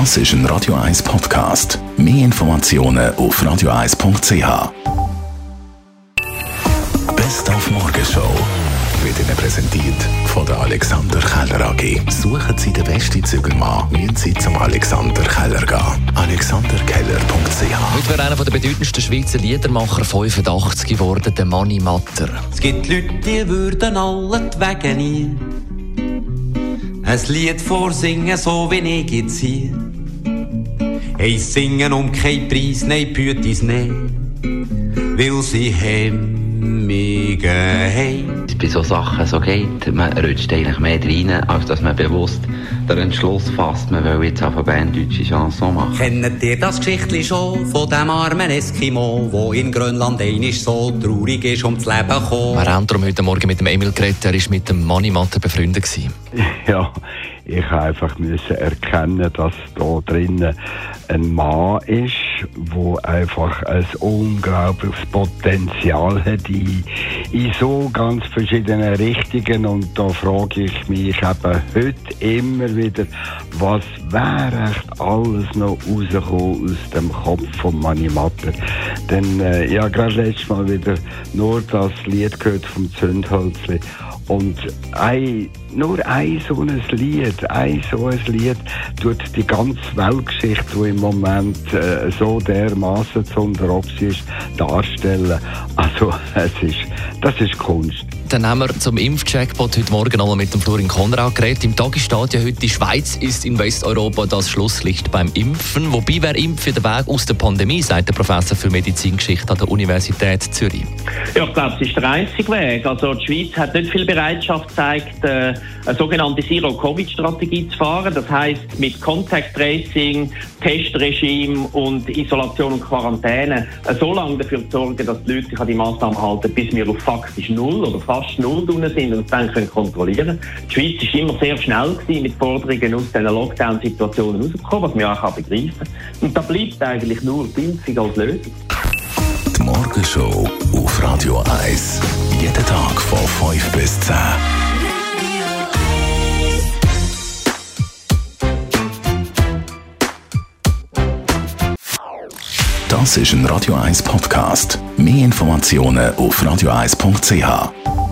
Das ist ein Radio 1 Podcast. Mehr Informationen auf radio1.ch. Best auf Morgenshow wird Ihnen präsentiert von der Alexander Keller AG. Suchen Sie den besten Zügelmann, müssen Sie zum Alexander Keller gehen. AlexanderKeller.ch Heute wäre einer der bedeutendsten Schweizer Liedermacher 85 geworden, der Manni Matter. Es gibt Leute, die würden alle die Wege nie ein Lied vorsingen, so wie ich jetzt hier. Hey, singen um keinen Preis, nein, Pütis, nein, weil sie Hemmige haben. bei so Sachen so geht, man rutscht eigentlich mehr rein, als dass man bewusst den Entschluss fasst, man will jetzt auf eine Banddeutsche Chanson machen. Kennt ihr das Geschichtli schon von dem armen Eskimo, wo in Grönland einisch so traurig ist ums Leben gekommen? Wir haben darum heute Morgen mit dem Emil geredet, er war mit dem Manni Matter befreundet. Gewesen. Ja, ich musste einfach erkennen, dass da drinnen ein Mann ist, der einfach ein unglaubliches Potenzial hat in, in so ganz verschiedenen Richtungen. Und da frage ich mich eben heute immer wieder, was wäre echt alles noch rausgekommen aus dem Kopf von Manni Matter? Denn äh, habe gerade letztes Mal wieder nur das Lied gehört vom Zündhölzli. Und ein, nur ein so ein Lied, ein so ein Lied tut die ganze Weltgeschichte, die im Moment äh, so dermaßen zu unteropsi ist, darstellen. Also es ist, das ist Kunst. Dann haben wir zum Impfcheckpot heute Morgen einmal mit dem Florin Konrad geredet. Im Tag steht ja heute, die Schweiz ist in Westeuropa das Schlusslicht beim Impfen. Wobei, wer impft den Weg aus der Pandemie, sagt der Professor für Medizingeschichte an der Universität Zürich. Ja, ich glaube, es ist der einzige Weg. Also die Schweiz hat nicht viel Bereitschaft gezeigt, äh, eine sogenannte Zero-Covid-Strategie zu fahren. Das heißt mit Contact Tracing, Testregime und Isolation und Quarantäne äh, so lange dafür zu sorgen, dass die Leute sich an die Maßnahmen halten, bis wir auf faktisch null oder fast null drin sind und dann können kontrollieren. Die Schweiz ist immer sehr schnell gewesen, mit Forderungen aus diesen Lockdown-Situationen rauszukommen, was man auch begreifen kann. Und da bleibt eigentlich nur die Impfung als Lösung. Die Morgenshow auf Radio 1. Jeden Tag von 5 bis 10. Das ist ein Radio 1 Podcast. Mehr Informationen auf radio1.ch.